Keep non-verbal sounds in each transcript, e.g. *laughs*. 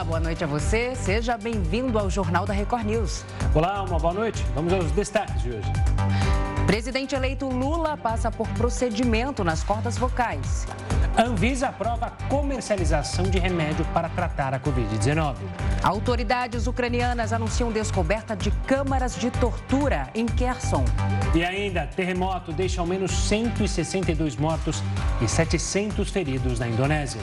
Olá, boa noite a você. Seja bem-vindo ao Jornal da Record News. Olá, uma boa noite. Vamos aos destaques de hoje. Presidente eleito Lula passa por procedimento nas cordas vocais. Anvisa aprova a comercialização de remédio para tratar a Covid-19. Autoridades ucranianas anunciam descoberta de câmaras de tortura em Kherson. E ainda, terremoto deixa ao menos 162 mortos e 700 feridos na Indonésia.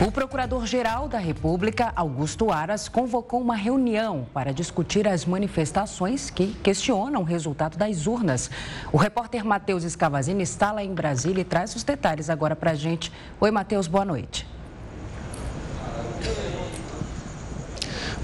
O Procurador-Geral da República, Augusto Aras, convocou uma reunião para discutir as manifestações que questionam o resultado das urnas. O repórter Matheus Escavazini está lá em Brasília e traz os detalhes agora para a gente. Oi, Matheus, boa noite.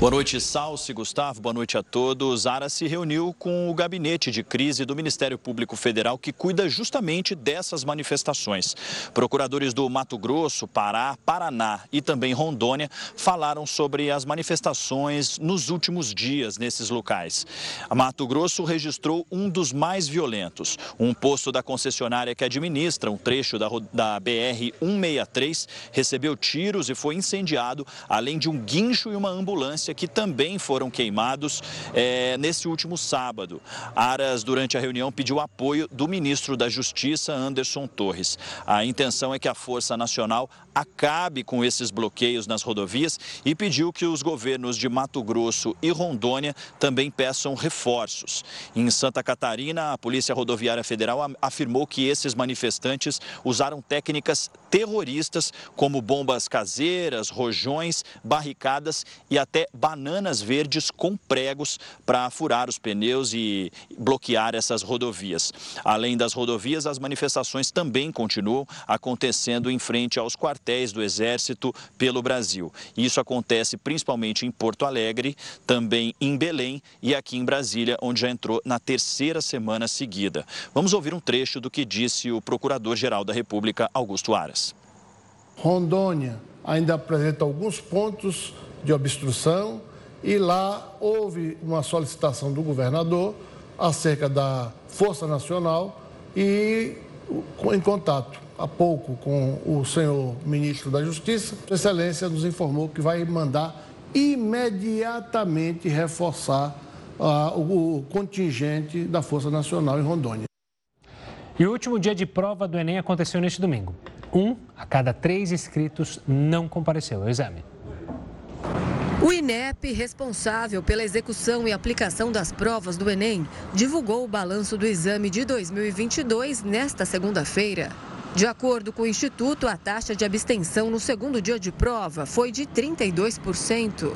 Boa noite, Salsi, Gustavo, boa noite a todos. Ara se reuniu com o gabinete de crise do Ministério Público Federal que cuida justamente dessas manifestações. Procuradores do Mato Grosso, Pará, Paraná e também Rondônia falaram sobre as manifestações nos últimos dias nesses locais. Mato Grosso registrou um dos mais violentos. Um posto da concessionária que administra um trecho da, da BR-163 recebeu tiros e foi incendiado, além de um guincho e uma ambulância que também foram queimados é, nesse último sábado. Aras, durante a reunião, pediu apoio do ministro da Justiça, Anderson Torres. A intenção é que a Força Nacional acabe com esses bloqueios nas rodovias e pediu que os governos de Mato Grosso e Rondônia também peçam reforços. Em Santa Catarina, a Polícia Rodoviária Federal afirmou que esses manifestantes usaram técnicas terroristas como bombas caseiras, rojões, barricadas e até bananas verdes com pregos para furar os pneus e bloquear essas rodovias. Além das rodovias, as manifestações também continuam acontecendo em frente aos quartéis do Exército pelo Brasil. Isso acontece principalmente em Porto Alegre, também em Belém e aqui em Brasília, onde já entrou na terceira semana seguida. Vamos ouvir um trecho do que disse o Procurador-Geral da República, Augusto Aras. Rondônia ainda apresenta alguns pontos de obstrução e lá houve uma solicitação do governador acerca da Força Nacional e em contato há pouco com o senhor ministro da Justiça, Sua Excelência nos informou que vai mandar imediatamente reforçar uh, o contingente da Força Nacional em Rondônia. E o último dia de prova do Enem aconteceu neste domingo. Um a cada três inscritos não compareceu ao exame. O INEP, responsável pela execução e aplicação das provas do Enem, divulgou o balanço do exame de 2022 nesta segunda-feira. De acordo com o Instituto, a taxa de abstenção no segundo dia de prova foi de 32%.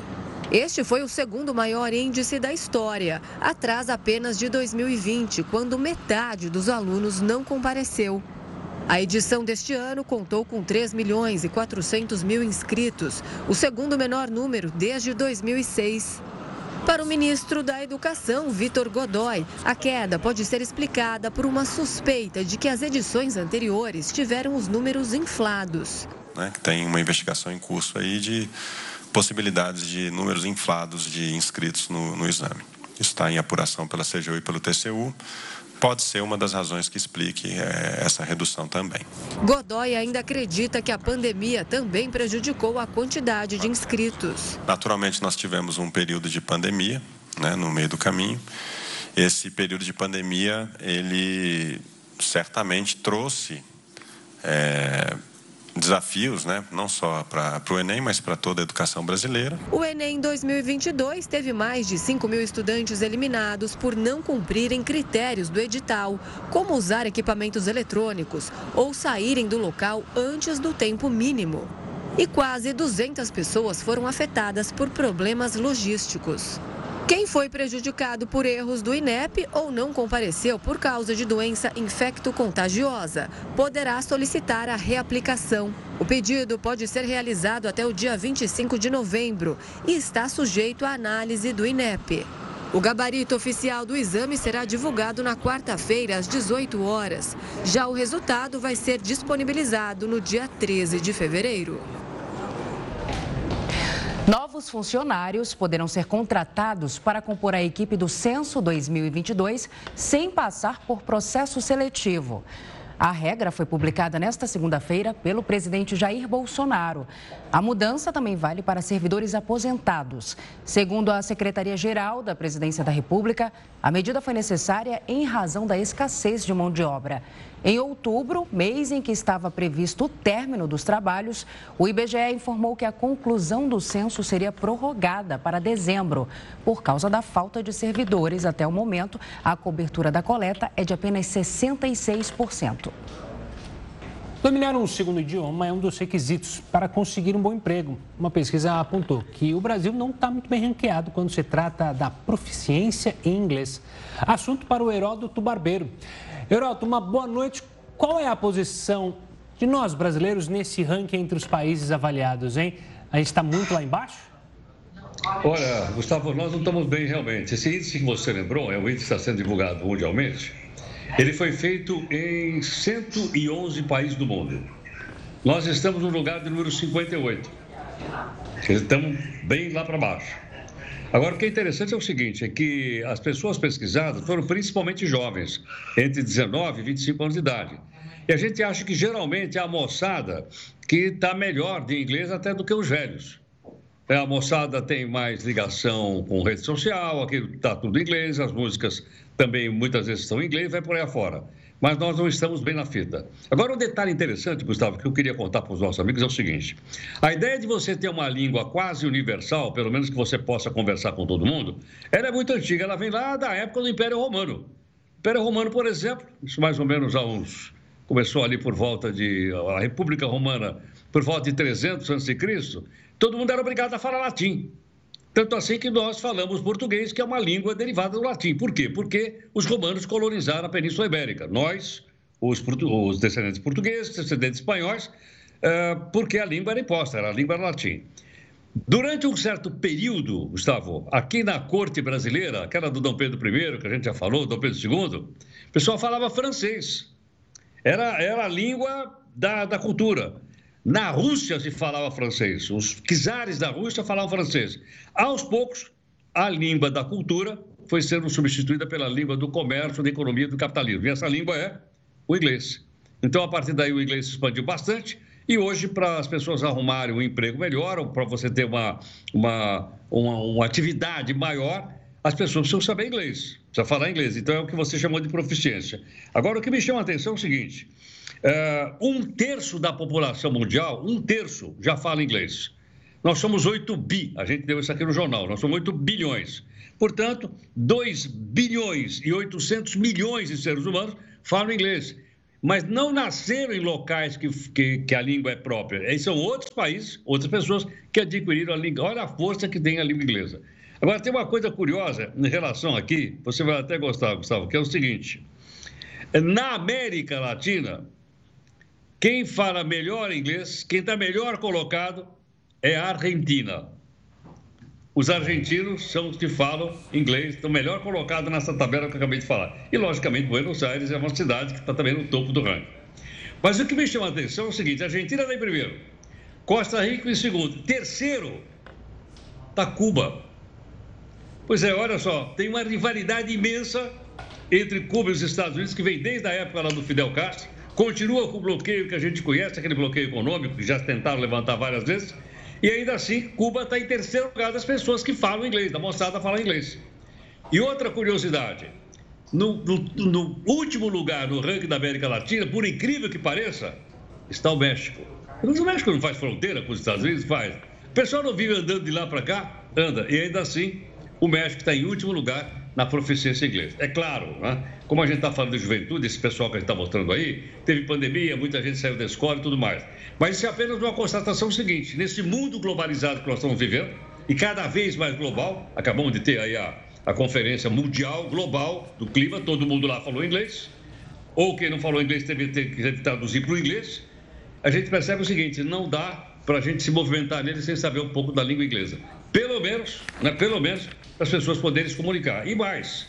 Este foi o segundo maior índice da história, atrás apenas de 2020, quando metade dos alunos não compareceu. A edição deste ano contou com 3 milhões e 400 mil inscritos, o segundo menor número desde 2006. Para o ministro da Educação, Vitor Godoy, a queda pode ser explicada por uma suspeita de que as edições anteriores tiveram os números inflados. Né, tem uma investigação em curso aí de possibilidades de números inflados de inscritos no, no exame. Está em apuração pela CGU e pelo TCU pode ser uma das razões que explique é, essa redução também. Godoy ainda acredita que a pandemia também prejudicou a quantidade de inscritos. Naturalmente, nós tivemos um período de pandemia né, no meio do caminho. Esse período de pandemia, ele certamente trouxe é, desafios, né? não só para o Enem, mas para toda a educação brasileira. O Enem 2022 teve mais de 5 mil estudantes eliminados por não cumprirem critérios do edital, como usar equipamentos eletrônicos ou saírem do local antes do tempo mínimo. E quase 200 pessoas foram afetadas por problemas logísticos. Quem foi prejudicado por erros do INEP ou não compareceu por causa de doença infecto-contagiosa poderá solicitar a reaplicação. O pedido pode ser realizado até o dia 25 de novembro e está sujeito à análise do INEP. O gabarito oficial do exame será divulgado na quarta-feira, às 18 horas. Já o resultado vai ser disponibilizado no dia 13 de fevereiro. Novos funcionários poderão ser contratados para compor a equipe do Censo 2022 sem passar por processo seletivo. A regra foi publicada nesta segunda-feira pelo presidente Jair Bolsonaro. A mudança também vale para servidores aposentados. Segundo a Secretaria-Geral da Presidência da República, a medida foi necessária em razão da escassez de mão de obra. Em outubro, mês em que estava previsto o término dos trabalhos, o IBGE informou que a conclusão do censo seria prorrogada para dezembro. Por causa da falta de servidores até o momento, a cobertura da coleta é de apenas 66%. Dominar um segundo idioma é um dos requisitos para conseguir um bom emprego. Uma pesquisa apontou que o Brasil não está muito bem ranqueado quando se trata da proficiência em inglês. Assunto para o Heródoto Barbeiro. Heroto, uma boa noite. Qual é a posição de nós brasileiros nesse ranking entre os países avaliados, hein? A gente está muito lá embaixo? Olha, Gustavo, nós não estamos bem realmente. Esse índice que você lembrou, é o índice que está sendo divulgado mundialmente, ele foi feito em 111 países do mundo. Nós estamos no lugar de número 58. Estamos bem lá para baixo. Agora, o que é interessante é o seguinte, é que as pessoas pesquisadas foram principalmente jovens, entre 19 e 25 anos de idade. E a gente acha que geralmente é a moçada que está melhor de inglês até do que os velhos. É, a moçada tem mais ligação com rede social, aqui está tudo em inglês, as músicas também muitas vezes estão em inglês, vai por aí afora mas nós não estamos bem na fita. Agora, um detalhe interessante, Gustavo, que eu queria contar para os nossos amigos é o seguinte: a ideia de você ter uma língua quase universal, pelo menos que você possa conversar com todo mundo, ela é muito antiga, ela vem lá da época do Império Romano. O Império Romano, por exemplo, isso mais ou menos há uns. começou ali por volta de. a República Romana, por volta de 300 a.C., todo mundo era obrigado a falar latim. Tanto assim que nós falamos português, que é uma língua derivada do latim. Por quê? Porque os romanos colonizaram a Península Ibérica. Nós, os, os descendentes portugueses, descendentes espanhóis, uh, porque a língua era imposta, era a língua latim. Durante um certo período, Gustavo, aqui na corte brasileira, aquela do Dom Pedro I, que a gente já falou, Dom Pedro II, o pessoal falava francês. Era, era a língua da, da cultura. Na Rússia se falava francês, os czares da Rússia falavam francês. Aos poucos, a língua da cultura foi sendo substituída pela língua do comércio, da economia, do capitalismo. E essa língua é o inglês. Então, a partir daí, o inglês se expandiu bastante. E hoje, para as pessoas arrumarem um emprego melhor, ou para você ter uma, uma, uma, uma atividade maior, as pessoas precisam saber inglês, precisa falar inglês. Então, é o que você chamou de proficiência. Agora, o que me chama a atenção é o seguinte: Uh, um terço da população mundial, um terço, já fala inglês. Nós somos 8 bi, a gente deu isso aqui no jornal, nós somos 8 bilhões. Portanto, 2 bilhões e 800 milhões de seres humanos falam inglês, mas não nasceram em locais que, que, que a língua é própria. Esses são outros países, outras pessoas que adquiriram a língua. Olha a força que tem a língua inglesa. Agora, tem uma coisa curiosa em relação aqui, você vai até gostar, Gustavo, que é o seguinte: na América Latina, quem fala melhor inglês, quem está melhor colocado é a Argentina. Os argentinos são os que falam inglês, estão melhor colocados nessa tabela que eu acabei de falar. E, logicamente, Buenos Aires é uma cidade que está também no topo do ranking. Mas o que me chama a atenção é o seguinte: a Argentina está em primeiro, Costa Rica em segundo, terceiro está Cuba. Pois é, olha só, tem uma rivalidade imensa entre Cuba e os Estados Unidos que vem desde a época lá do Fidel Castro continua com o bloqueio que a gente conhece, aquele bloqueio econômico que já tentaram levantar várias vezes, e ainda assim Cuba está em terceiro lugar das pessoas que falam inglês, da moçada fala inglês. E outra curiosidade, no, no, no, último lugar no ranking da América Latina, por incrível que pareça, está o México. Mas o México não faz fronteira com os Estados Unidos? Faz. O pessoal não vive andando de lá para cá? Anda. E ainda assim, o México está em último lugar na proficiência inglesa. É claro, né? como a gente está falando de juventude, esse pessoal que a gente está mostrando aí, teve pandemia, muita gente saiu da escola e tudo mais. Mas isso é apenas uma constatação seguinte: nesse mundo globalizado que nós estamos vivendo, e cada vez mais global, acabamos de ter aí a, a conferência mundial global do clima, todo mundo lá falou inglês, ou quem não falou inglês teve, teve que traduzir para o inglês. A gente percebe o seguinte: não dá para a gente se movimentar nele sem saber um pouco da língua inglesa. Pelo menos, né, pelo menos, as pessoas poderem se comunicar. E mais,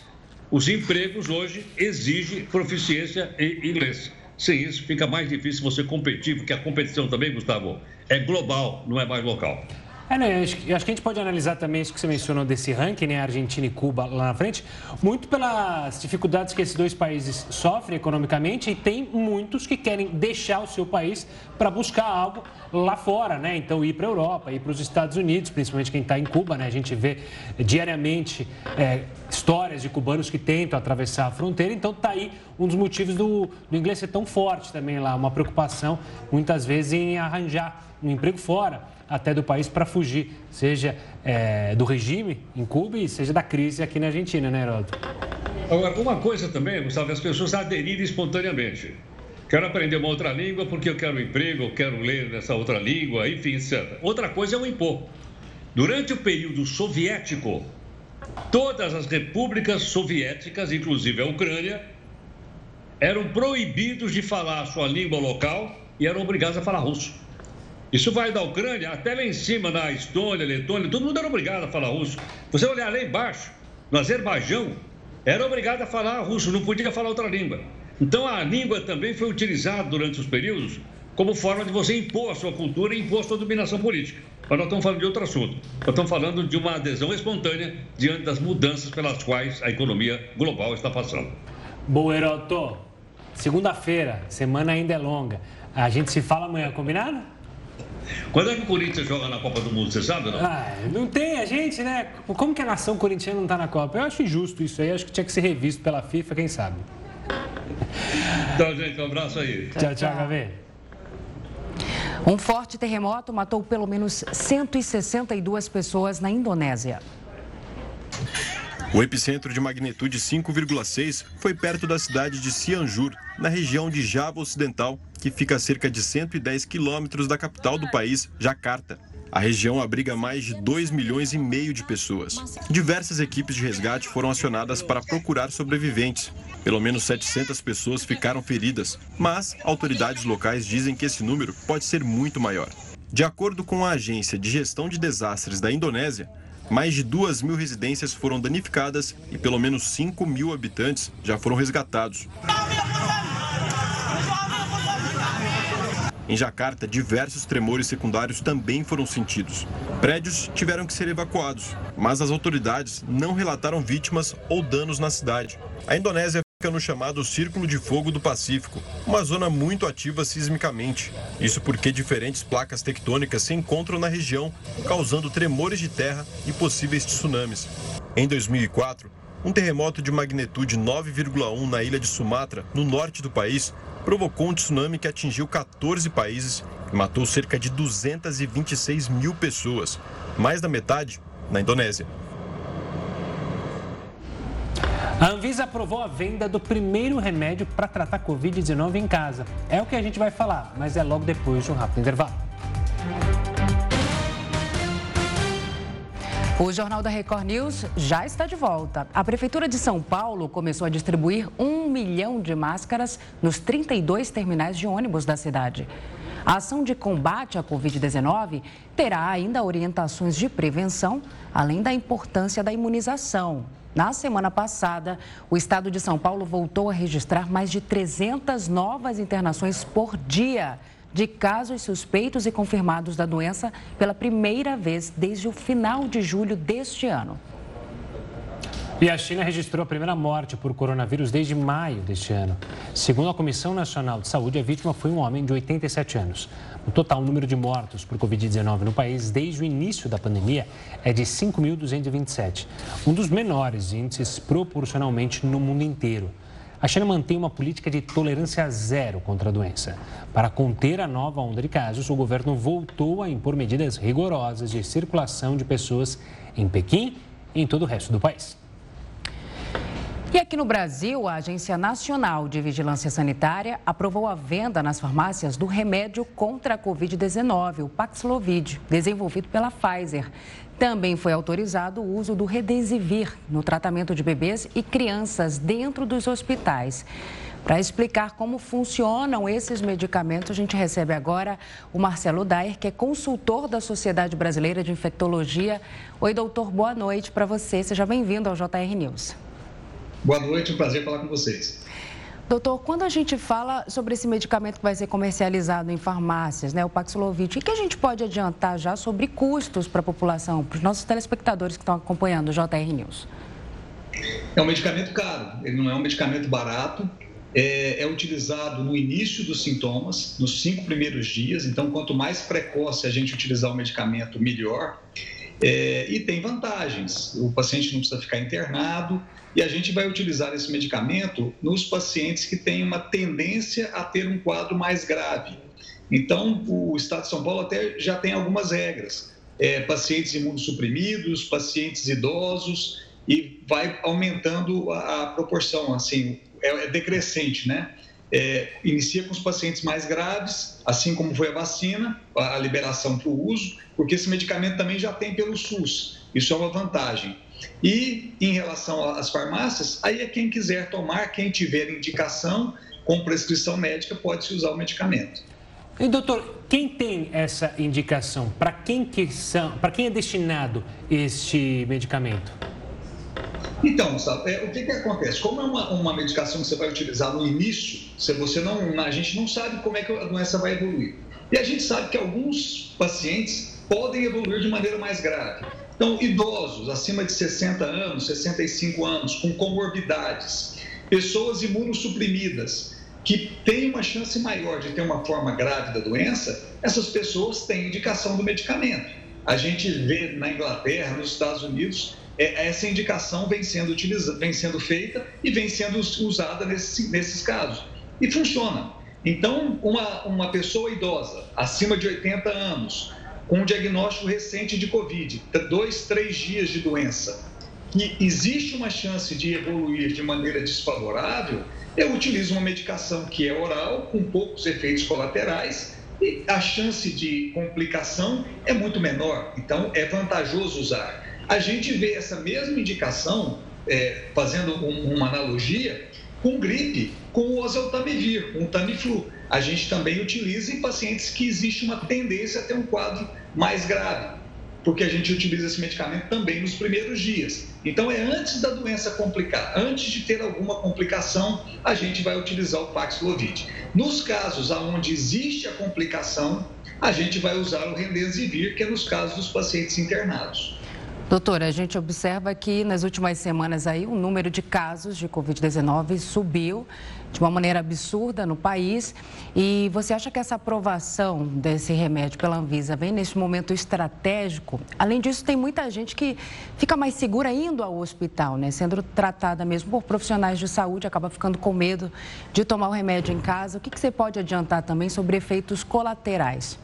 os empregos hoje exigem proficiência em inglês. Sem isso, fica mais difícil você competir, porque a competição também, Gustavo, é global, não é mais local. É, né? Acho, que a gente pode analisar também isso que você mencionou desse ranking, né? Argentina e Cuba lá na frente, muito pelas dificuldades que esses dois países sofrem economicamente e tem muitos que querem deixar o seu país para buscar algo lá fora, né? Então ir para a Europa, ir para os Estados Unidos, principalmente quem está em Cuba, né? A gente vê diariamente é, histórias de cubanos que tentam atravessar a fronteira, então tá aí um dos motivos do, do inglês ser tão forte também lá, uma preocupação muitas vezes em arranjar um emprego fora até do país para fugir, seja é, do regime em Cuba e seja da crise aqui na Argentina, né, Heródoto? Agora, uma coisa também, Gustavo, as pessoas aderirem espontaneamente. Quero aprender uma outra língua porque eu quero um emprego, eu quero ler nessa outra língua, enfim, etc. Outra coisa é o impor. Durante o período soviético, todas as repúblicas soviéticas, inclusive a Ucrânia, eram proibidos de falar a sua língua local e eram obrigados a falar russo. Isso vai da Ucrânia até lá em cima, na Estônia, Letônia, todo mundo era obrigado a falar russo. Você olhar lá embaixo, no Azerbaijão, era obrigado a falar russo, não podia falar outra língua. Então a língua também foi utilizada durante os períodos como forma de você impor a sua cultura e impor a sua dominação política. Mas nós estamos falando de outro assunto. Nós estamos falando de uma adesão espontânea diante das mudanças pelas quais a economia global está passando. Boa, Heroto. Segunda-feira, semana ainda é longa. A gente se fala amanhã, combinado? Quando é que o Corinthians joga na Copa do Mundo, você sabe não? Ah, não tem, a gente, né? Como que a nação corintiana não está na Copa? Eu acho injusto isso aí, acho que tinha que ser revisto pela FIFA, quem sabe. Então, gente, um abraço aí. Tchau, tchau, Gavê. Um forte terremoto matou pelo menos 162 pessoas na Indonésia. O epicentro de magnitude 5,6 foi perto da cidade de Cianjur, na região de Java Ocidental, que fica a cerca de 110 quilômetros da capital do país, Jacarta. A região abriga mais de 2 milhões e meio de pessoas. Diversas equipes de resgate foram acionadas para procurar sobreviventes. Pelo menos 700 pessoas ficaram feridas, mas autoridades locais dizem que esse número pode ser muito maior. De acordo com a Agência de Gestão de Desastres da Indonésia, mais de 2 mil residências foram danificadas e pelo menos 5 mil habitantes já foram resgatados. Em Jacarta, diversos tremores secundários também foram sentidos. Prédios tiveram que ser evacuados, mas as autoridades não relataram vítimas ou danos na cidade. A Indonésia fica no chamado Círculo de Fogo do Pacífico, uma zona muito ativa sismicamente. Isso porque diferentes placas tectônicas se encontram na região, causando tremores de terra e possíveis tsunamis. Em 2004, um terremoto de magnitude 9,1 na ilha de Sumatra, no norte do país, provocou um tsunami que atingiu 14 países e matou cerca de 226 mil pessoas, mais da metade na Indonésia. A Anvisa aprovou a venda do primeiro remédio para tratar Covid-19 em casa. É o que a gente vai falar, mas é logo depois de um rápido intervalo. O Jornal da Record News já está de volta. A Prefeitura de São Paulo começou a distribuir um milhão de máscaras nos 32 terminais de ônibus da cidade. A ação de combate à Covid-19 terá ainda orientações de prevenção, além da importância da imunização. Na semana passada, o estado de São Paulo voltou a registrar mais de 300 novas internações por dia de casos suspeitos e confirmados da doença pela primeira vez desde o final de julho deste ano. E a China registrou a primeira morte por coronavírus desde maio deste ano. Segundo a Comissão Nacional de Saúde, a vítima foi um homem de 87 anos. O total número de mortos por Covid-19 no país desde o início da pandemia é de 5.227, um dos menores índices proporcionalmente no mundo inteiro. A China mantém uma política de tolerância zero contra a doença. Para conter a nova onda de casos, o governo voltou a impor medidas rigorosas de circulação de pessoas em Pequim e em todo o resto do país. E aqui no Brasil, a Agência Nacional de Vigilância Sanitária aprovou a venda nas farmácias do remédio contra a Covid-19, o Paxlovid, desenvolvido pela Pfizer. Também foi autorizado o uso do Redesivir no tratamento de bebês e crianças dentro dos hospitais. Para explicar como funcionam esses medicamentos, a gente recebe agora o Marcelo Dair, que é consultor da Sociedade Brasileira de Infectologia. Oi, doutor, boa noite para você. Seja bem-vindo ao JR News. Boa noite, um prazer falar com vocês. Doutor, quando a gente fala sobre esse medicamento que vai ser comercializado em farmácias, né, o Paxlovid, o que a gente pode adiantar já sobre custos para a população, para os nossos telespectadores que estão acompanhando o JR News? É um medicamento caro, ele não é um medicamento barato, é, é, utilizado no início dos sintomas, nos cinco primeiros dias. Então, quanto mais precoce a gente utilizar o medicamento, melhor. É, e tem vantagens. O paciente não precisa ficar internado e a gente vai utilizar esse medicamento nos pacientes que têm uma tendência a ter um quadro mais grave. Então, o Estado de São Paulo até já tem algumas regras. É, pacientes imunossuprimidos, pacientes idosos, e vai aumentando a, a proporção, assim, é, é decrescente, né? É, inicia com os pacientes mais graves, assim como foi a vacina, a, liberação para o uso, porque esse medicamento também já tem pelo SUS, isso é uma vantagem. E em relação às farmácias, aí é quem quiser tomar, quem tiver indicação com prescrição médica, pode-se usar o medicamento. E doutor, quem tem essa indicação? Para quem, que são, para quem é destinado este medicamento? Então, sabe, é, o que, que acontece? Como é uma, uma medicação que você vai utilizar no início, se você não, a gente não sabe como é que a doença vai evoluir. E a gente sabe que alguns pacientes podem evoluir de maneira mais grave. Então, idosos acima de 60 anos, 65 anos, com comorbidades, pessoas imunossuprimidas, que têm uma chance maior de ter uma forma grave da doença, essas pessoas têm indicação do medicamento. A gente vê na Inglaterra, nos Estados Unidos, é, essa indicação vem sendo, utilizada, vem sendo feita e vem sendo usada nesse, nesses casos. E funciona. Então, uma, uma pessoa idosa, acima de 80 anos, com um diagnóstico recente de Covid, dois, três dias de doença, e existe uma chance de evoluir de maneira desfavorável, eu utilizo uma medicação que é oral, com poucos efeitos colaterais, e a chance de complicação é muito menor. Então, é vantajoso usar. A gente vê essa mesma indicação, é, fazendo um, uma analogia, com gripe, com o oseltamivir, com o Tamiflu. A gente também utiliza em pacientes que existe uma tendência a ter um quadro mais grave, porque a gente utiliza esse medicamento também nos primeiros dias. Então, é antes da doença complicar, antes de ter alguma complicação, a gente vai utilizar o Paxlovid. Nos casos onde existe a complicação, a gente vai usar o Remdesivir, que é nos casos dos pacientes internados. Doutora, a gente observa que nas últimas semanas aí o número de casos de Covid-19 subiu de uma maneira absurda no país. E você acha que essa aprovação desse remédio pela Anvisa vem nesse momento estratégico? Além disso, tem muita gente que fica mais segura indo ao hospital, né? Sendo tratada mesmo por profissionais de saúde, acaba ficando com medo de tomar o remédio em casa. O que, que você pode adiantar também sobre efeitos colaterais?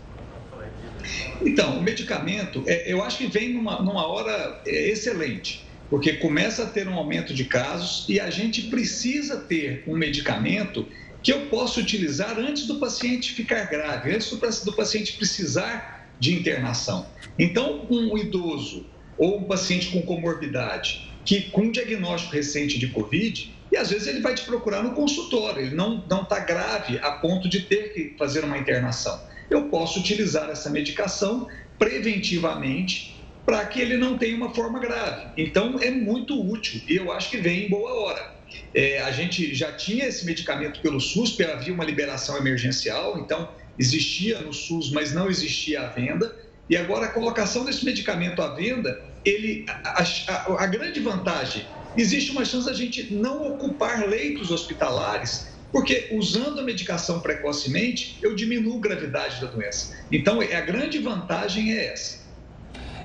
Então, o medicamento, é, eu acho que vem numa, numa hora é, excelente, porque começa a ter um aumento de casos e a gente precisa ter um medicamento que eu possa utilizar antes do paciente ficar grave, antes do, paciente precisar de internação. Então, um idoso ou um paciente com comorbidade que com um diagnóstico recente de Covid, e às vezes ele vai te procurar no consultório, ele não está grave a ponto de ter que fazer uma internação eu posso utilizar essa medicação preventivamente para que ele não tenha uma forma grave. Então, é muito útil e eu acho que vem em boa hora. É, a gente já tinha esse medicamento pelo SUS, havia uma liberação emergencial, então existia no SUS, mas não existia a venda. E agora a colocação desse medicamento à venda, ele, a, a, a grande vantagem, existe uma chance da gente não ocupar leitos hospitalares porque usando a medicação precocemente, eu diminuo a gravidade da doença. Então, é, a grande vantagem é essa.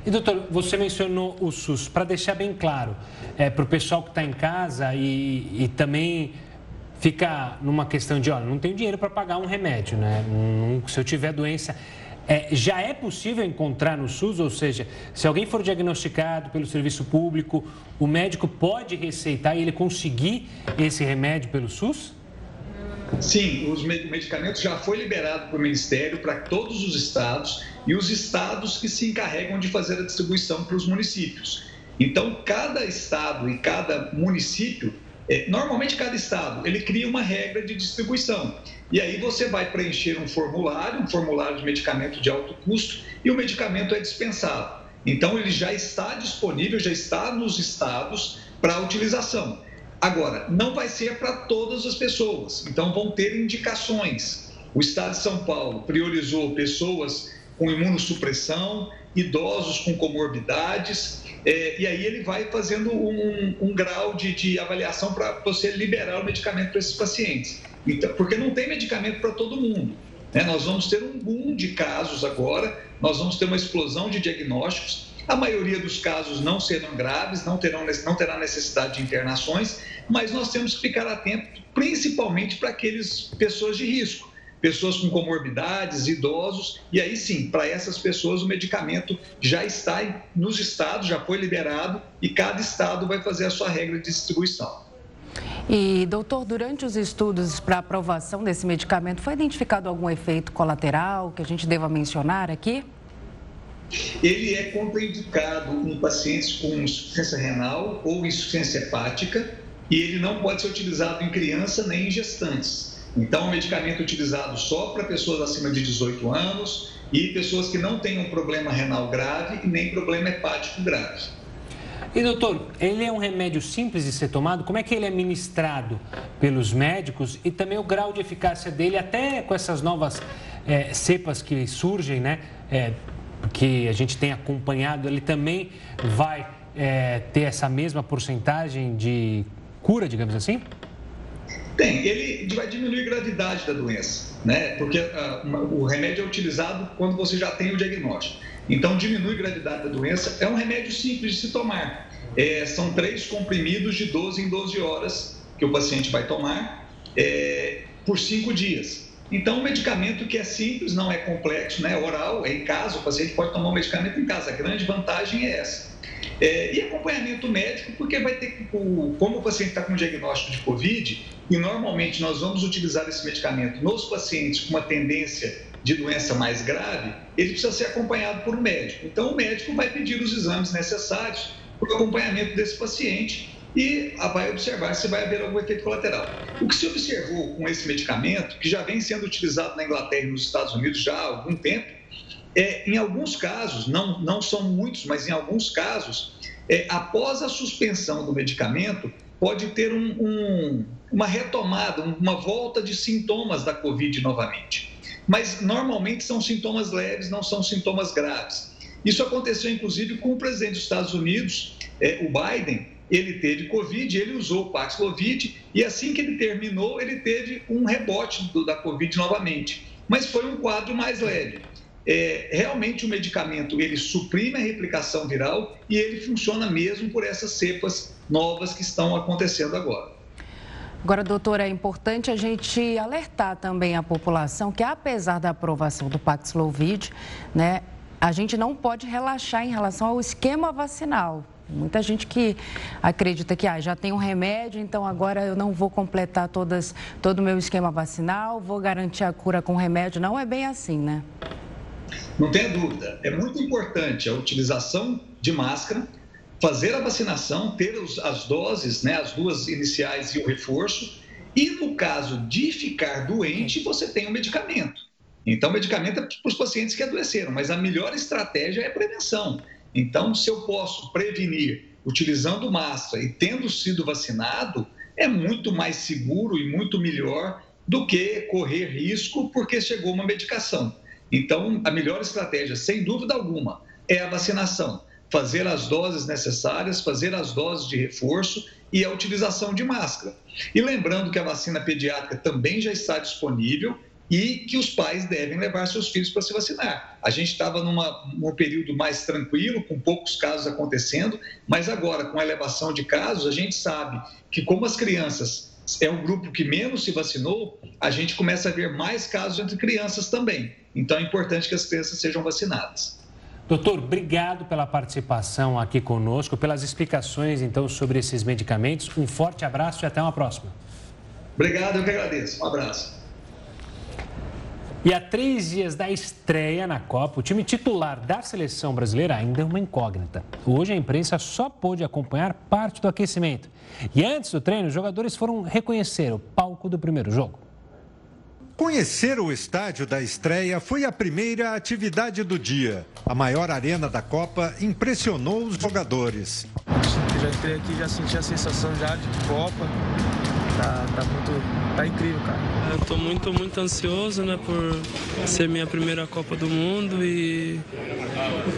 E doutor, você mencionou o SUS, para deixar bem claro, é, para o pessoal que está em casa e, e, também fica numa questão de, olha, não tenho dinheiro para pagar um remédio, né? se eu tiver doença, é, já é possível encontrar no SUS, ou seja, se alguém for diagnosticado pelo serviço público, o médico pode receitar e ele conseguir esse remédio pelo SUS? Sim, os medicamentos já foi liberado para o Ministério, para todos os estados e os estados que se encarregam de fazer a distribuição para os municípios. Então, cada estado e cada município, é, normalmente cada estado, ele cria uma regra de distribuição. E aí você vai preencher um formulário, um formulário de medicamento de alto custo, e o medicamento é dispensado. Então, ele já está disponível, já está nos estados para utilização. Agora, não vai ser para todas as pessoas, então vão ter indicações. O Estado de São Paulo priorizou pessoas com imunossupressão, idosos com comorbidades, é, e aí ele vai fazendo um, um grau de, de avaliação para você liberar o medicamento para esses pacientes. Então, porque não tem medicamento para todo mundo. Né? Nós vamos ter um boom de casos agora, nós vamos ter uma explosão de diagnósticos. A maioria dos casos não serão graves, não, terão, não terá necessidade de internações, mas nós temos que ficar atentos, principalmente para aquelas pessoas de risco, pessoas com comorbidades, idosos, e aí sim, para essas pessoas o medicamento já está nos estados, já foi liberado e cada estado vai fazer a sua regra de distribuição. E, doutor, durante os estudos para aprovação desse medicamento, foi identificado algum efeito colateral que a gente deva mencionar aqui? Ele é contraindicado em pacientes com insuficiência renal ou insuficiência hepática e ele não pode ser utilizado em criança nem em gestantes. Então, é um medicamento utilizado só para pessoas acima de 18 anos e pessoas que não tenham problema renal grave e nem problema hepático grave. E doutor, ele é um remédio simples de ser tomado? Como é que ele é ministrado pelos médicos e também o grau de eficácia dele, até com essas novas é, cepas que surgem, né? É, que a gente tem acompanhado, ele também vai é, ter essa mesma porcentagem de cura, digamos assim? Tem, ele vai diminuir a gravidade da doença, né? Porque uh, o remédio é utilizado quando você já tem o diagnóstico. Então, diminui a gravidade da doença. É um remédio simples de se tomar. É, são três comprimidos de 12 em 12 horas que o paciente vai tomar é, por cinco dias. Então, um medicamento que é simples, não é complexo, né? oral, é em casa, o paciente pode tomar o um medicamento em casa. A grande vantagem é essa. É, e acompanhamento médico, porque vai ter como o paciente está com diagnóstico de Covid, e normalmente nós vamos utilizar esse medicamento nos pacientes com uma tendência de doença mais grave, ele precisa ser acompanhado por um médico. Então, o médico vai pedir os exames necessários para o acompanhamento desse paciente e vai observar se vai haver algum efeito colateral. O que se observou com esse medicamento, que já vem sendo utilizado na Inglaterra e nos Estados Unidos já há algum tempo, é, em alguns casos, não, não são muitos, mas em alguns casos, é, após a suspensão do medicamento, pode ter um, um, uma retomada, uma volta de sintomas da Covid novamente. Mas normalmente são sintomas leves, não são sintomas graves. Isso aconteceu, inclusive, com o presidente dos Estados Unidos, é, o Biden. Ele teve Covid, ele usou o Paxlovid e assim que ele terminou, ele teve um rebote do, da Covid novamente. Mas foi um quadro mais leve. É, realmente o medicamento ele suprime a replicação viral e ele funciona mesmo por essas cepas novas que estão acontecendo agora. Agora, doutora, é importante a gente alertar também a população que, apesar da aprovação do Paxlovid, né, a gente não pode relaxar em relação ao esquema vacinal. Muita gente que acredita que ah, já tem um remédio, então agora eu não vou completar todas, todo o meu esquema vacinal, vou garantir a cura com remédio. Não é bem assim, né? Não tenha dúvida. É muito importante a utilização de máscara, fazer a vacinação, ter as doses, né, as duas iniciais e o reforço. E no caso de ficar doente, você tem o um medicamento. Então, medicamento é para os pacientes que adoeceram, mas a melhor estratégia é prevenção. Então, se eu posso prevenir utilizando máscara e tendo sido vacinado, é muito mais seguro e muito melhor do que correr risco porque chegou uma medicação. Então, a melhor estratégia, sem dúvida alguma, é a vacinação. Fazer as doses necessárias, fazer as doses de reforço e a utilização de máscara. E lembrando que a vacina pediátrica também já está disponível e que os pais devem levar seus filhos para se vacinar. A gente estava num período mais tranquilo, com poucos casos acontecendo, mas agora, com a elevação de casos, a gente sabe que, como as crianças é o grupo que menos se vacinou, a gente começa a ver mais casos entre crianças também. Então, é importante que as crianças sejam vacinadas. Doutor, obrigado pela participação aqui conosco, pelas explicações, então, sobre esses medicamentos. Um forte abraço e até uma próxima. Obrigado, eu que agradeço. Um abraço. E a três dias da estreia na Copa, o time titular da seleção brasileira ainda é uma incógnita. Hoje a imprensa só pôde acompanhar parte do aquecimento. E antes do treino, os jogadores foram reconhecer o palco do primeiro jogo. Conhecer o estádio da estreia foi a primeira atividade do dia. A maior arena da Copa impressionou os jogadores. Já entrei aqui, já senti a sensação já de Copa. Tá, tá muito. tá incrível, cara. Eu tô muito, muito ansioso, né, por ser minha primeira Copa do Mundo e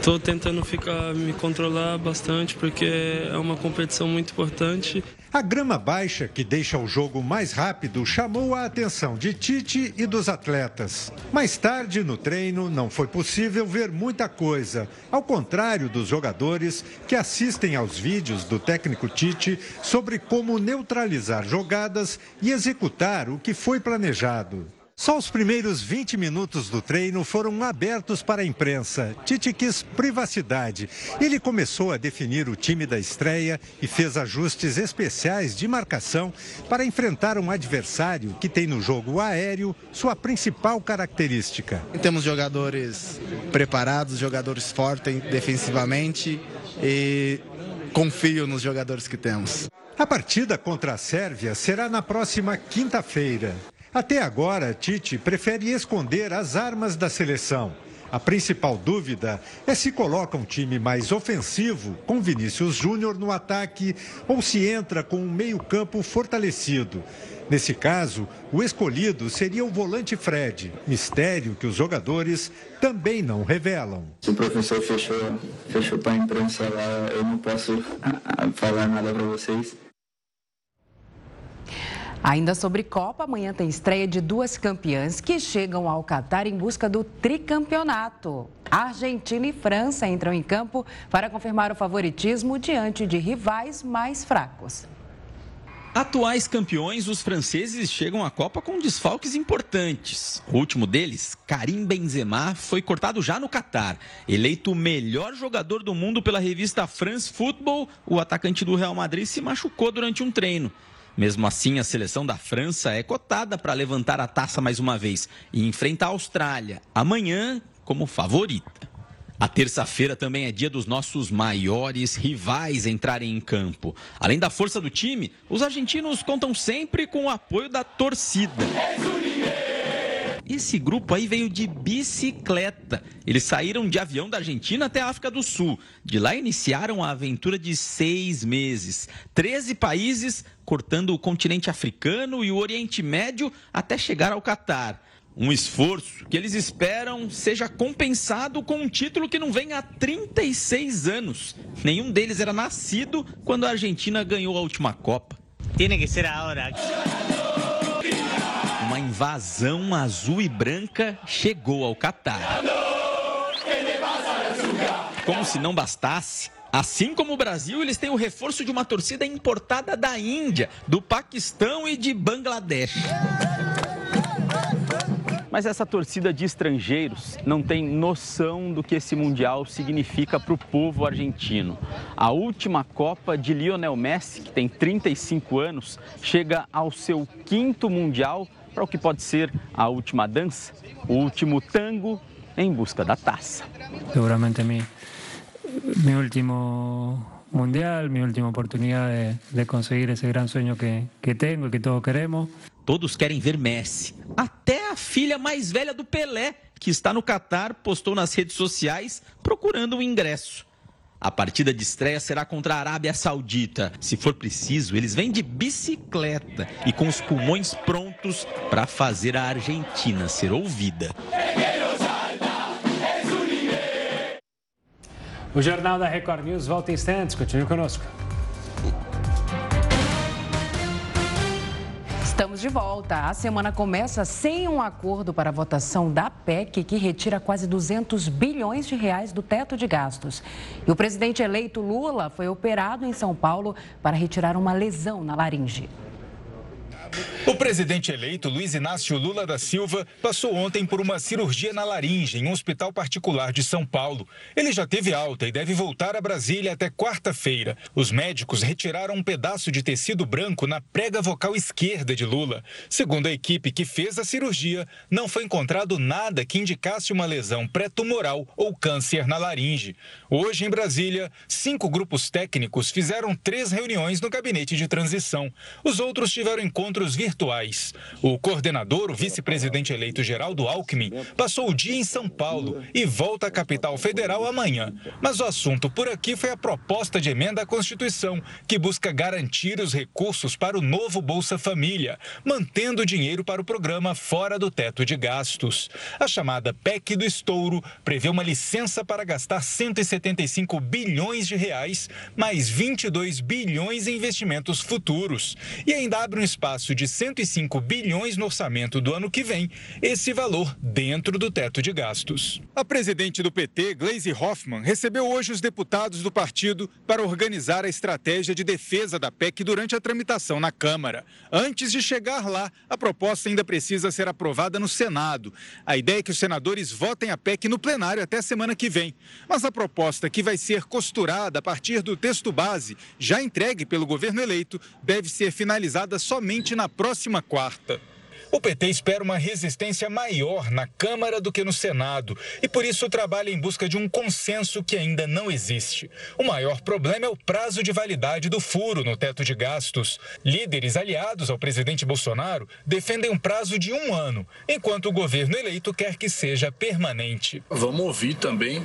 tô tentando ficar, me controlar bastante porque é uma competição muito importante. A grama baixa, que deixa o jogo mais rápido, chamou a atenção de Tite e dos atletas. Mais tarde, no treino, não foi possível ver muita coisa, ao contrário dos jogadores que assistem aos vídeos do técnico Tite sobre como neutralizar jogadas e executar o que foi planejado. Só os primeiros 20 minutos do treino foram abertos para a imprensa. Tite quis privacidade. Ele começou a definir o time da estreia e fez ajustes especiais de marcação para enfrentar um adversário que tem no jogo aéreo sua principal característica. Temos jogadores preparados, jogadores fortes defensivamente e confio nos jogadores que temos. A partida contra a Sérvia será na próxima quinta-feira. Até agora, Tite prefere esconder as armas da seleção. A principal dúvida é se coloca um time mais ofensivo, com Vinícius Júnior no ataque, ou se entra com um meio-campo fortalecido. Nesse caso, o escolhido seria o volante Fred, mistério que os jogadores também não revelam. Se o professor fechou, fechou para a imprensa lá, eu não posso falar nada para vocês. Ainda sobre Copa, amanhã tem estreia de duas campeãs que chegam ao Catar em busca do tricampeonato. Argentina e França entram em campo para confirmar o favoritismo diante de rivais mais fracos. Atuais campeões, os franceses chegam à Copa com desfalques importantes. O último deles, Karim Benzema, foi cortado já no Catar. Eleito o melhor jogador do mundo pela revista France Football, o atacante do Real Madrid se machucou durante um treino. Mesmo assim, a seleção da França é cotada para levantar a taça mais uma vez e enfrentar a Austrália amanhã como favorita. A terça-feira também é dia dos nossos maiores rivais entrarem em campo. Além da força do time, os argentinos contam sempre com o apoio da torcida. Esse grupo aí veio de bicicleta. Eles saíram de avião da Argentina até a África do Sul. De lá iniciaram a aventura de seis meses. Treze países cortando o continente africano e o Oriente Médio até chegar ao Catar. Um esforço que eles esperam seja compensado com um título que não vem há 36 anos. Nenhum deles era nascido quando a Argentina ganhou a última Copa. Tem que ser agora uma invasão azul e branca chegou ao Catar. Como se não bastasse, assim como o Brasil, eles têm o reforço de uma torcida importada da Índia, do Paquistão e de Bangladesh. Mas essa torcida de estrangeiros não tem noção do que esse Mundial significa para o povo argentino. A última Copa de Lionel Messi, que tem 35 anos, chega ao seu quinto Mundial para o que pode ser a última dança, o último tango em busca da taça. Seguramente mi, mi último mundial, mi última oportunidade de, de conseguir esse grande sonho que, que tenho e que todos queremos. Todos querem ver Messi. Até a filha mais velha do Pelé, que está no Catar, postou nas redes sociais procurando um ingresso. A partida de estreia será contra a Arábia Saudita. Se for preciso, eles vêm de bicicleta e com os pulmões prontos para fazer a Argentina ser ouvida. O Jornal da Record News volta em instantes. Continue conosco. Estamos de volta. A semana começa sem um acordo para a votação da PEC, que retira quase 200 bilhões de reais do teto de gastos. E o presidente eleito Lula foi operado em São Paulo para retirar uma lesão na laringe. O presidente eleito Luiz Inácio Lula da Silva passou ontem por uma cirurgia na laringe em um hospital particular de São Paulo. Ele já teve alta e deve voltar a Brasília até quarta-feira. Os médicos retiraram um pedaço de tecido branco na prega vocal esquerda de Lula. Segundo a equipe que fez a cirurgia, não foi encontrado nada que indicasse uma lesão pré-tumoral ou câncer na laringe. Hoje, em Brasília, cinco grupos técnicos fizeram três reuniões no gabinete de transição. Os outros tiveram encontro encontros virtuais. O coordenador, o vice-presidente eleito Geraldo Alckmin, passou o dia em São Paulo e volta à capital federal amanhã. Mas o assunto por aqui foi a proposta de emenda à Constituição, que busca garantir os recursos para o novo Bolsa Família, mantendo dinheiro para o programa fora do teto de gastos. A chamada PEC do estouro prevê uma licença para gastar 175 bilhões de reais, mais 22 bilhões em investimentos futuros. E ainda abre um espaço de 105 bilhões no orçamento do ano que vem, esse valor dentro do teto de gastos. A presidente do PT, Gleisi Hoffmann, recebeu hoje os deputados do partido para organizar a estratégia de defesa da PEC durante a tramitação na Câmara. Antes de chegar lá, a proposta ainda precisa ser aprovada no Senado. A ideia é que os senadores votem a PEC no plenário até semana que vem. Mas a proposta que vai ser costurada a partir do texto base, já entregue pelo governo eleito, deve ser finalizada somente na próxima quarta. O PT espera uma resistência maior na Câmara do que no Senado e por isso trabalha em busca de um consenso que ainda não existe. O maior problema é o prazo de validade do furo no teto de gastos. Líderes aliados ao presidente Bolsonaro defendem um prazo de um ano, enquanto o governo eleito quer que seja permanente. Vamos ouvir também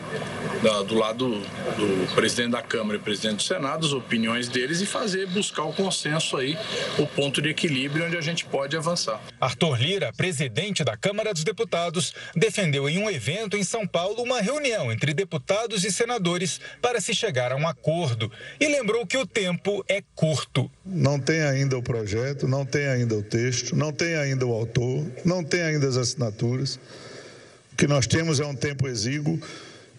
do lado do presidente da Câmara e presidente do Senado as opiniões deles e fazer buscar o consenso aí, o ponto de equilíbrio onde a gente pode avançar. Arthur Lira, presidente da Câmara dos Deputados, defendeu em um evento em São Paulo uma reunião entre deputados e senadores para se chegar a um acordo e lembrou que o tempo é curto. Não tem ainda o projeto, não tem ainda o texto, não tem ainda o autor, não tem ainda as assinaturas. O que nós temos é um tempo exíguo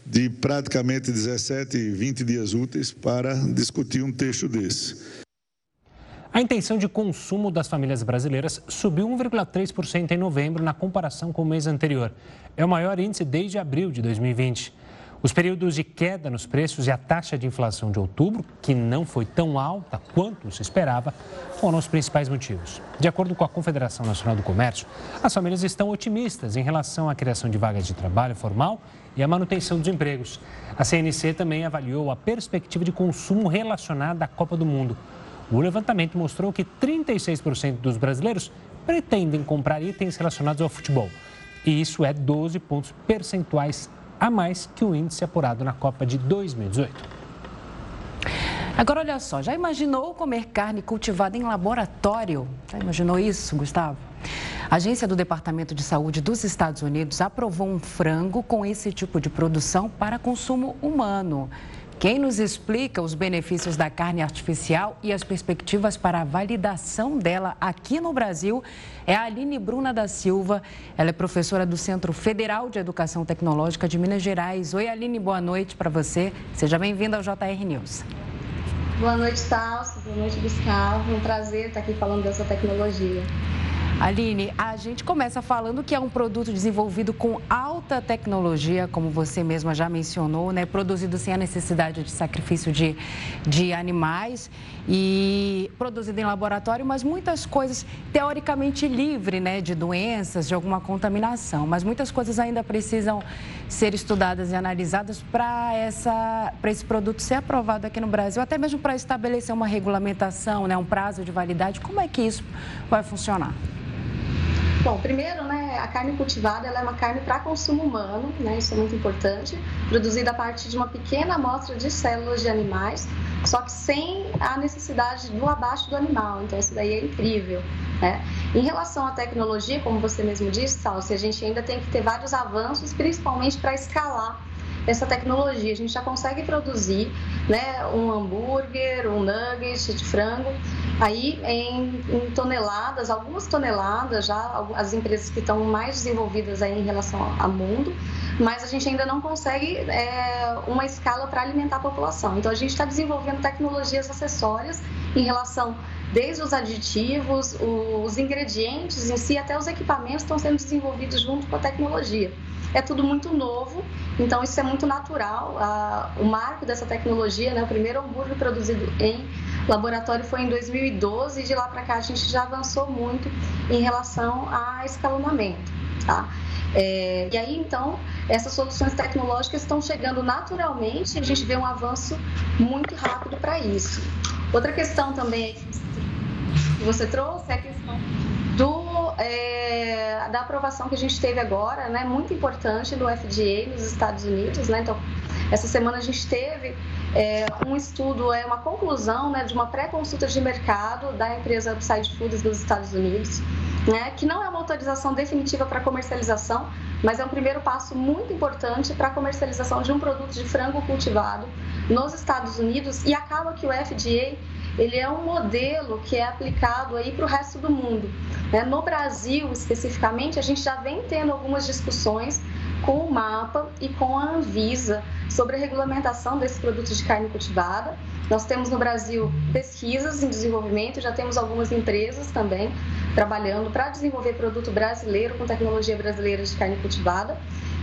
de praticamente 17, 20 dias úteis para discutir um texto desse. A intenção de consumo das famílias brasileiras subiu 1,3% em novembro na comparação com o mês anterior. É o maior índice desde abril de 2020. Os períodos de queda nos preços e a taxa de inflação de outubro, que não foi tão alta quanto se esperava, foram os principais motivos. De acordo com a Confederação Nacional do Comércio, as famílias estão otimistas em relação à criação de vagas de trabalho formal e a manutenção dos empregos. A CNC também avaliou a perspectiva de consumo relacionada à Copa do Mundo. O levantamento mostrou que 36% dos brasileiros pretendem comprar itens relacionados ao futebol. E isso é 12 pontos percentuais a mais que o índice apurado na Copa de 2018. Agora, olha só, já imaginou comer carne cultivada em laboratório? Já imaginou isso, Gustavo? A agência do Departamento de Saúde dos Estados Unidos aprovou um frango com esse tipo de produção para consumo humano. Quem nos explica os benefícios da carne artificial e as perspectivas para a validação dela aqui no Brasil é a Aline Bruna da Silva. Ela é professora do Centro Federal de Educação Tecnológica de Minas Gerais. Oi, Aline, boa noite para você. Seja bem-vinda ao JR News. Boa noite, Talso. Boa noite, Gustavo. Um prazer estar aqui falando dessa tecnologia. Aline, a gente começa falando que é um produto desenvolvido com alta tecnologia, como você mesma já mencionou, né? Produzido sem a necessidade de sacrifício de, de animais e produzido em laboratório, mas muitas coisas teoricamente livre, né? De doenças, de alguma contaminação. Mas muitas coisas ainda precisam ser estudadas e analisadas para esse produto ser aprovado aqui no Brasil, até mesmo para estabelecer uma regulamentação, né? Um prazo de validade. Como é que isso vai funcionar? Bom, primeiro, né, a carne cultivada ela é uma carne para consumo humano, né, isso é muito importante, produzida a partir de uma pequena amostra de células de animais, só que sem a necessidade do abaixo do animal, então isso daí é incrível. Né? Em relação à tecnologia, como você mesmo disse, Salsi, a gente ainda tem que ter vários avanços, principalmente para escalar essa tecnologia. A gente já consegue produzir né, um hambúrguer, um nugget de frango, aí em, em toneladas, algumas toneladas já, as empresas que estão mais desenvolvidas aí em relação ao mundo, mas a gente ainda não consegue é, uma escala para alimentar a população. Então a gente está desenvolvendo tecnologias acessórias em relação desde os aditivos, os ingredientes em si, até os equipamentos estão sendo desenvolvidos junto com a tecnologia é tudo muito novo, então isso é muito natural. Ah, o marco dessa tecnologia, né, o primeiro hambúrguer produzido em laboratório foi em 2012 e de lá para cá a gente já avançou muito em relação a escalonamento. Tá? É, e aí, então, essas soluções tecnológicas estão chegando naturalmente e a gente vê um avanço muito rápido para isso. Outra questão também você trouxe é a questão do, é, da aprovação que a gente teve agora, né, muito importante do FDA nos Estados Unidos, né, então essa semana a gente teve é, um estudo, é uma conclusão né, de uma pré-consulta de mercado da empresa Upside Foods dos Estados Unidos, né, que não é uma autorização definitiva para comercialização, mas é um primeiro passo muito importante para a comercialização de um produto de frango cultivado nos Estados Unidos e acaba que o FDA ele é um modelo que é aplicado aí para o resto do mundo. Né? No Brasil, especificamente, a gente já vem tendo algumas discussões com o MAPA e com a Anvisa sobre a regulamentação desse produto de carne cultivada. Nós temos no Brasil pesquisas em desenvolvimento, já temos algumas empresas também trabalhando para desenvolver produto brasileiro com tecnologia brasileira de carne cultivada.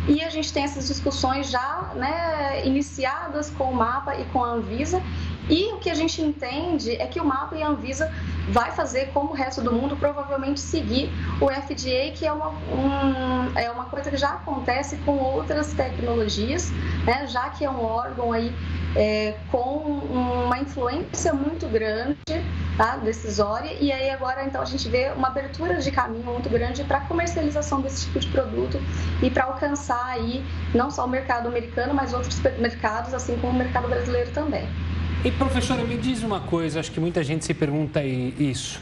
E a gente tem essas discussões já né, iniciadas com o MAPA e com a Anvisa e o que a gente entende é que o MAPA e a Anvisa vai fazer, como o resto do mundo, provavelmente seguir o FDA, que é uma, um, é uma coisa que já acontece com outras tecnologias, né? já que é um órgão aí é, com uma influência muito grande tá? decisória, e aí agora então a gente vê uma abertura de caminho muito grande para a comercialização desse tipo de produto e para alcançar aí não só o mercado americano, mas outros mercados, assim como o mercado brasileiro também. E professora, me diz uma coisa, acho que muita gente se pergunta isso.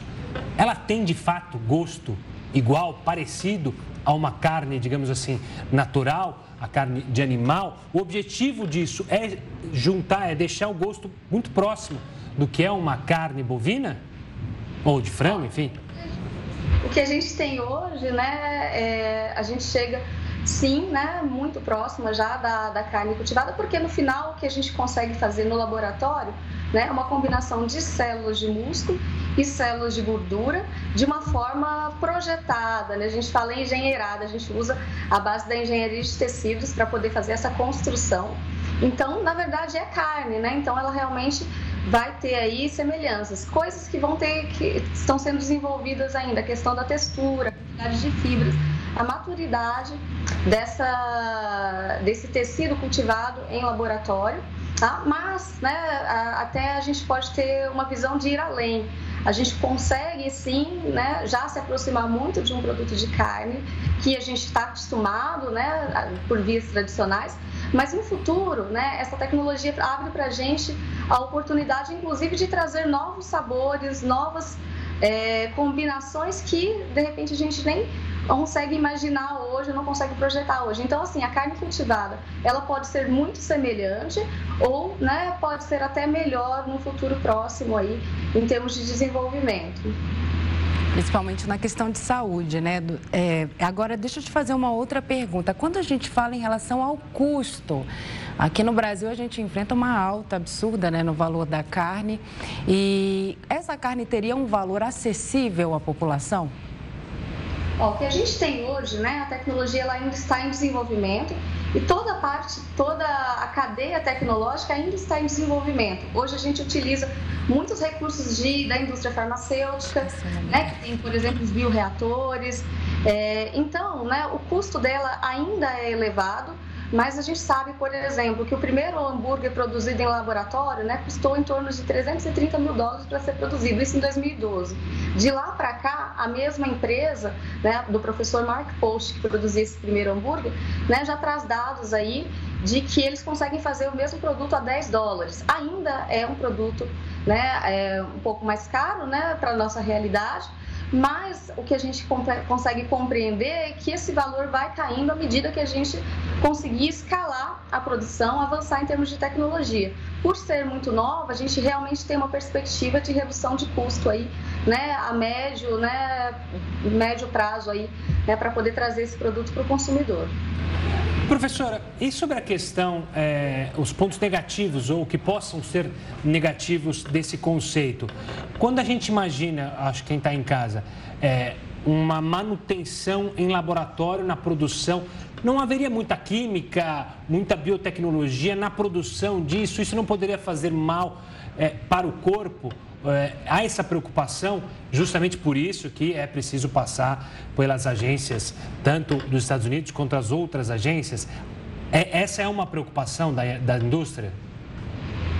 Ela tem de fato gosto igual, parecido a uma carne, digamos assim, natural, a carne de animal? O objetivo disso é juntar, é deixar o gosto muito próximo do que é uma carne bovina? Ou de frango, enfim? O que a gente tem hoje, né, é, a gente chega sim, né, muito próxima já da, da carne cultivada, porque no final o que a gente consegue fazer no laboratório né, é uma combinação de células de músculo e células de gordura de uma forma projetada. Né? A gente fala engenheirada, a gente usa a base da engenharia de tecidos para poder fazer essa construção. Então, na verdade, é carne, né? Então, ela realmente vai ter aí semelhanças, coisas que vão ter que estão sendo desenvolvidas ainda, a questão da textura, a quantidade de fibras a maturidade dessa, desse tecido cultivado em laboratório, tá? mas né, até a gente pode ter uma visão de ir além. A gente consegue sim, né, já se aproximar muito de um produto de carne que a gente está acostumado, né, por vias tradicionais, mas no futuro, né, essa tecnologia abre para a gente a oportunidade, inclusive, de trazer novos sabores, novas é, combinações que de repente a gente nem consegue imaginar hoje, não consegue projetar hoje. Então, assim, a carne cultivada, ela pode ser muito semelhante ou, né, pode ser até melhor no futuro próximo aí, em termos de desenvolvimento. Principalmente na questão de saúde, né? É, agora, deixa eu te fazer uma outra pergunta. Quando a gente fala em relação ao custo, aqui no Brasil a gente enfrenta uma alta absurda né, no valor da carne. E essa carne teria um valor acessível à população? Ó, o que a gente tem hoje, né, a tecnologia ela ainda está em desenvolvimento e toda a parte, toda a cadeia tecnológica ainda está em desenvolvimento. Hoje a gente utiliza muitos recursos de, da indústria farmacêutica, né, que tem, por exemplo, os bioreatores. É, então, né, o custo dela ainda é elevado, mas a gente sabe, por exemplo, que o primeiro hambúrguer produzido em laboratório né, custou em torno de 330 mil dólares para ser produzido, isso em 2012. De lá para cá, a mesma empresa né, do professor Mark Post, que produzia esse primeiro hambúrguer, né, já traz dados aí de que eles conseguem fazer o mesmo produto a 10 dólares. Ainda é um produto né, é um pouco mais caro né, para a nossa realidade, mas o que a gente consegue compreender é que esse valor vai caindo à medida que a gente conseguir escalar a produção, avançar em termos de tecnologia. Por ser muito nova, a gente realmente tem uma perspectiva de redução de custo aí, né, a médio, né, médio prazo aí, né, para poder trazer esse produto para o consumidor. Professora, e sobre a questão, é, os pontos negativos ou que possam ser negativos desse conceito? Quando a gente imagina, acho que quem está em casa, é, uma manutenção em laboratório na produção, não haveria muita química, muita biotecnologia na produção disso? Isso não poderia fazer mal é, para o corpo? é, há essa preocupação, justamente por isso que é preciso passar pelas agências, tanto dos Estados Unidos quanto as outras agências. É, essa é uma preocupação da, da indústria?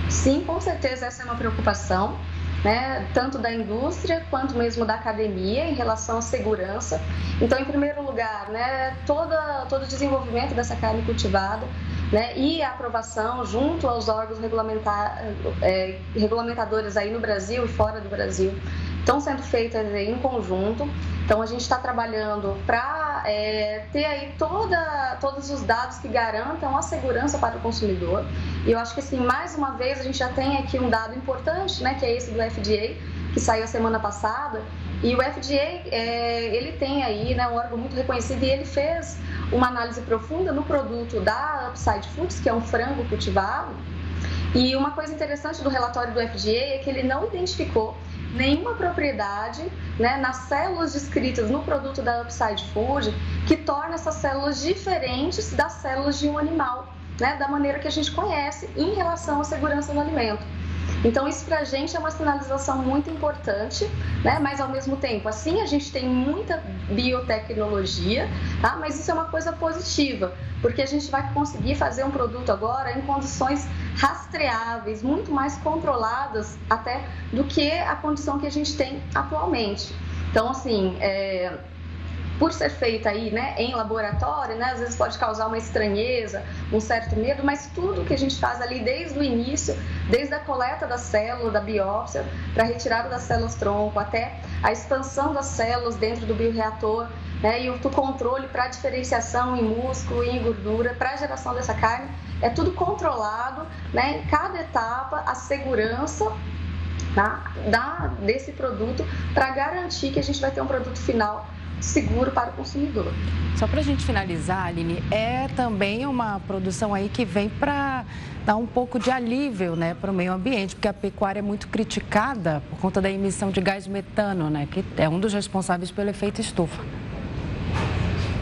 Sim, com certeza essa é uma preocupação. Né, tanto da indústria quanto mesmo da academia em relação à segurança. Então, em primeiro lugar, né, toda, todo o desenvolvimento dessa carne cultivada né, e a aprovação junto aos órgãos regulamentar, é, regulamentadores aí no Brasil e fora do Brasil estão sendo feitas em conjunto. Então a gente está trabalhando para é, ter aí toda, todos os dados que garantam a segurança para o consumidor. E eu acho que assim, mais uma vez a gente já tem aqui um dado importante, né, que é esse do FDA, que saiu a semana passada. E o FDA, é, ele tem aí né, um órgão muito reconhecido e ele fez uma análise profunda no produto da Upside Foods, que é um frango cultivado. E uma coisa interessante do relatório do FDA é que ele não identificou nenhuma propriedade né, nas células descritas no produto da Upside Food que torna essas células diferentes das células de um animal, né, da maneira que a gente conhece em relação à segurança do alimento. Então, isso para a gente é uma sinalização muito importante, né? mas ao mesmo tempo, assim, a gente tem muita biotecnologia, tá? mas isso é uma coisa positiva, porque a gente vai conseguir fazer um produto agora em condições rastreáveis, muito mais controladas até do que a condição que a gente tem atualmente. Então, assim, é, por ser feita aí, né, em laboratório, né, às vezes pode causar uma estranheza, um certo medo, mas tudo que a gente faz ali desde o início, desde a coleta da célula, da biópsia, para a retirada das células tronco, até a expansão das células dentro do bioreator, né, e o controle para diferenciação em músculo e em gordura, para a geração dessa carne, é tudo controlado, né, em cada etapa, a segurança tá, da, desse produto para garantir que a gente vai ter um produto final seguro para o consumidor. Só para a gente finalizar, Aline, é também uma produção aí que vem para dar um pouco de alívio né, para o meio ambiente, porque a pecuária é muito criticada por conta da emissão de gás metano, né, que é um dos responsáveis pelo efeito estufa.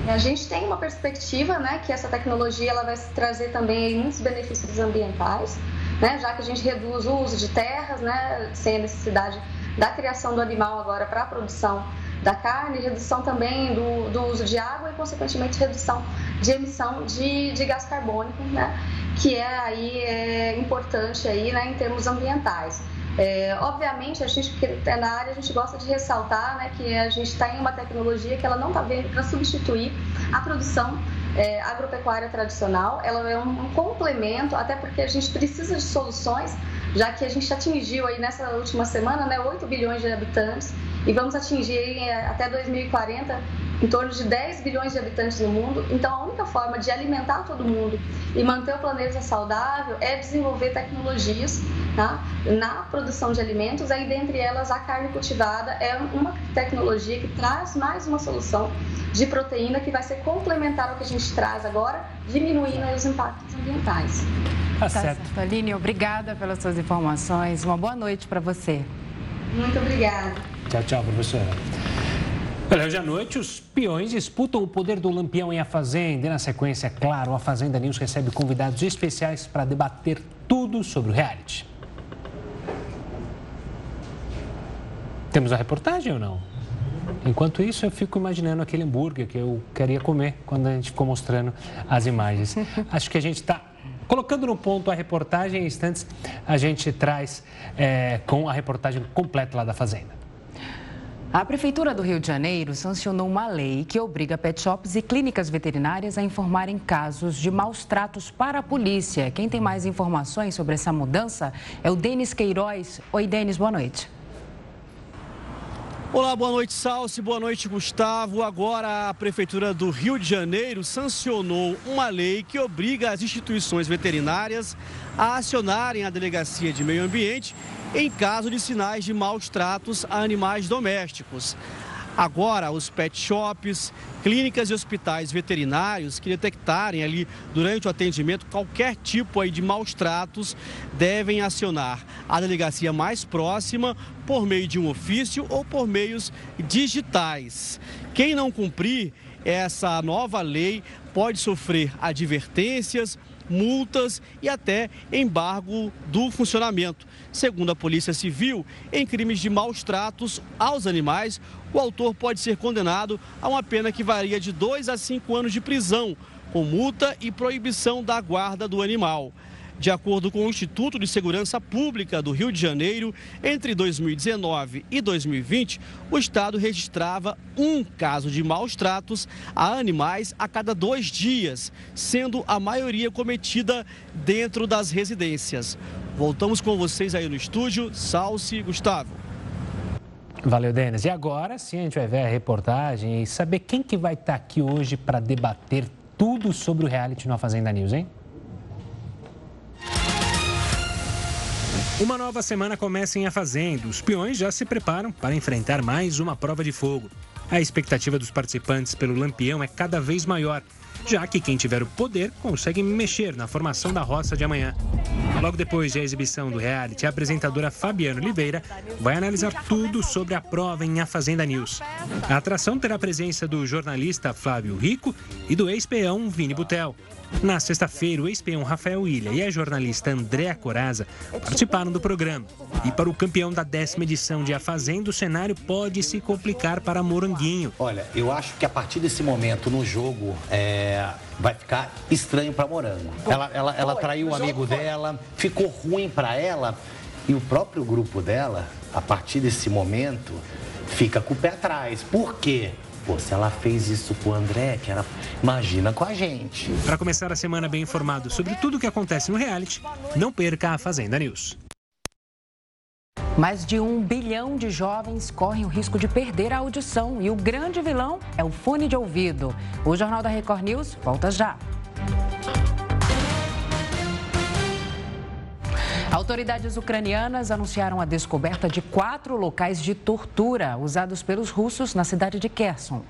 A gente tem uma perspectiva né, que essa tecnologia ela vai trazer também muitos benefícios ambientais, né, já que a gente reduz o uso de terras, né, sem a necessidade da criação do animal agora para a produção da carne, redução também do, do uso de água e, consequentemente, redução de emissão de, de gás carbônico, né? que é aí é importante aí, né, em termos ambientais. É, obviamente, a gente é na área, a gente gosta de ressaltar né, que a gente está em uma tecnologia que ela não está vindo para substituir a produção é, agropecuária tradicional, ela é um, complemento, até porque a gente precisa de soluções, já que a gente atingiu aí nessa última semana né, 8 bilhões de habitantes e vamos atingir aí, até 2040 em torno de 10 bilhões de habitantes no mundo. Então, a única forma de alimentar todo mundo e manter o planeta saudável é desenvolver tecnologias tá? na produção de alimentos. Aí, dentre elas, a carne cultivada é uma tecnologia que traz mais uma solução de proteína que vai ser complementar ao que a gente traz agora, diminuindo os impactos ambientais. Tá, tá certo. certo. Aline, obrigada pelas suas informações. Uma boa noite para você. Muito obrigada. Tchau, tchau, professora. Olha, hoje à noite, os peões disputam o poder do lampião em A Fazenda. E na sequência, é claro, a Fazenda News recebe convidados especiais para debater tudo sobre o reality. Temos a reportagem ou não? Enquanto isso, eu fico imaginando aquele hambúrguer que eu queria comer quando a gente ficou mostrando as imagens. *laughs* Acho que a gente está colocando no ponto a reportagem. Em instantes, a gente traz é, com a reportagem completa lá da Fazenda. A Prefeitura do Rio de Janeiro sancionou uma lei que obriga pet shops e clínicas veterinárias a informarem casos de maus tratos para a polícia. Quem tem mais informações sobre essa mudança é o Denis Queiroz. Oi, Denis, boa noite. Olá, boa noite, Salsi, boa noite, Gustavo. Agora a Prefeitura do Rio de Janeiro sancionou uma lei que obriga as instituições veterinárias a acionarem a Delegacia de Meio Ambiente em caso de sinais de maus tratos a animais domésticos. Agora, os pet shops, clínicas e hospitais veterinários que detectarem ali durante o atendimento qualquer tipo aí de maus tratos devem acionar a delegacia mais próxima por meio de um ofício ou por meios digitais. Quem não cumprir essa nova lei pode sofrer advertências, multas e até embargo do funcionamento. Segundo a Polícia Civil, em crimes de maus tratos aos animais, o autor pode ser condenado a uma pena que varia de 2 a 5 anos de prisão, com multa e proibição da guarda do animal. De acordo com o Instituto de Segurança Pública do Rio de Janeiro, entre 2019 e 2020, o estado registrava um caso de maus tratos a animais a cada dois dias, sendo a maioria cometida dentro das residências. Voltamos com vocês aí no estúdio, Salsi e Gustavo. Valeu, Denis. E agora sim a gente vai ver a reportagem e saber quem que vai estar aqui hoje para debater tudo sobre o reality no Fazenda News, hein? Uma nova semana começa em A Fazenda. Os peões já se preparam para enfrentar mais uma prova de fogo. A expectativa dos participantes pelo Lampião é cada vez maior já que quem tiver o poder consegue mexer na formação da roça de amanhã. Logo depois da exibição do reality, a apresentadora Fabiana Oliveira vai analisar tudo sobre a prova em A Fazenda News. A atração terá a presença do jornalista Flávio Rico e do ex-peão Vini Butel. Na sexta-feira, o ex-peão Rafael Ilha e a jornalista Andréa Coraza participaram do programa. E para o campeão da décima edição de A Fazenda, o cenário pode se complicar para Moranguinho. Olha, eu acho que a partir desse momento no jogo é, vai ficar estranho para Morango. Ela, ela, ela traiu o amigo dela, ficou ruim para ela e o próprio grupo dela, a partir desse momento, fica com o pé atrás. Por quê? Pô, se ela fez isso com o André, que era. Imagina com a gente. Para começar a semana bem informado sobre tudo o que acontece no reality, não perca a Fazenda News. Mais de um bilhão de jovens correm o risco de perder a audição e o grande vilão é o fone de ouvido. O Jornal da Record News volta já. Autoridades ucranianas anunciaram a descoberta de quatro locais de tortura usados pelos russos na cidade de Kherson.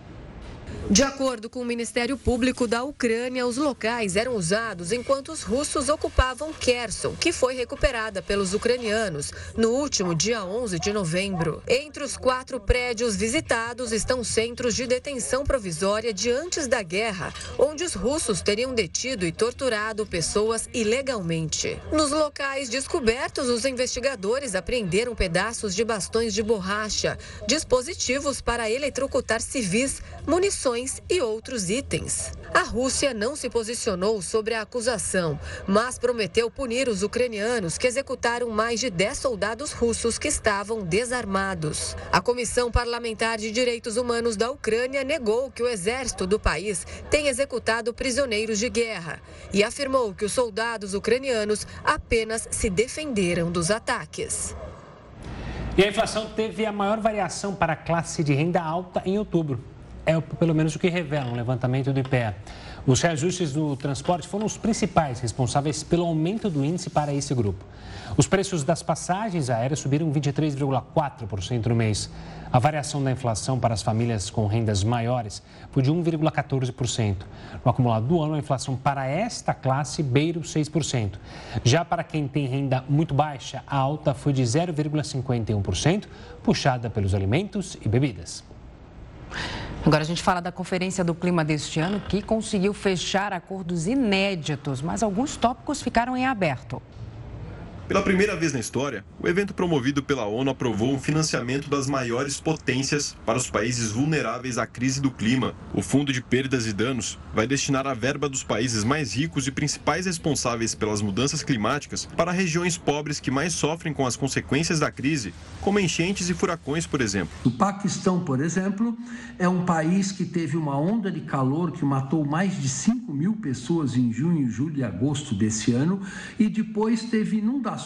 De acordo com o Ministério Público da Ucrânia, os locais eram usados enquanto os russos ocupavam Kherson, que foi recuperada pelos ucranianos no último dia 11 de novembro. Entre os quatro prédios visitados estão centros de detenção provisória de antes da guerra, onde os russos teriam detido e torturado pessoas ilegalmente. Nos locais descobertos, os investigadores apreenderam pedaços de bastões de borracha, dispositivos para eletrocutar civis, munições e outros itens. A Rússia não se posicionou sobre a acusação, mas prometeu punir os ucranianos que executaram mais de 10 soldados russos que estavam desarmados. A Comissão Parlamentar de Direitos Humanos da Ucrânia negou que o exército do país tenha executado prisioneiros de guerra e afirmou que os soldados ucranianos apenas se defenderam dos ataques. E a inflação teve a maior variação para a classe de renda alta em outubro é pelo menos o que revela um levantamento do IPEA. Os reajustes do transporte foram os principais responsáveis pelo aumento do índice para esse grupo. Os preços das passagens aéreas subiram 23,4% no mês. A variação da inflação para as famílias com rendas maiores foi de 1,14%. No acumulado do ano, a inflação para esta classe beira os 6%. Já para quem tem renda muito baixa, a alta foi de 0,51%, puxada pelos alimentos e bebidas. Agora a gente fala da Conferência do Clima deste ano, que conseguiu fechar acordos inéditos, mas alguns tópicos ficaram em aberto. Pela primeira vez na história, o evento promovido pela ONU aprovou um financiamento das maiores potências para os países vulneráveis à crise do clima. O Fundo de Perdas e Danos vai destinar a verba dos países mais ricos e principais responsáveis pelas mudanças climáticas para regiões pobres que mais sofrem com as consequências da crise, como enchentes e furacões, por exemplo. O Paquistão, por exemplo, é um país que teve uma onda de calor que matou mais de 5 mil pessoas em junho, julho e agosto desse ano e depois teve inundações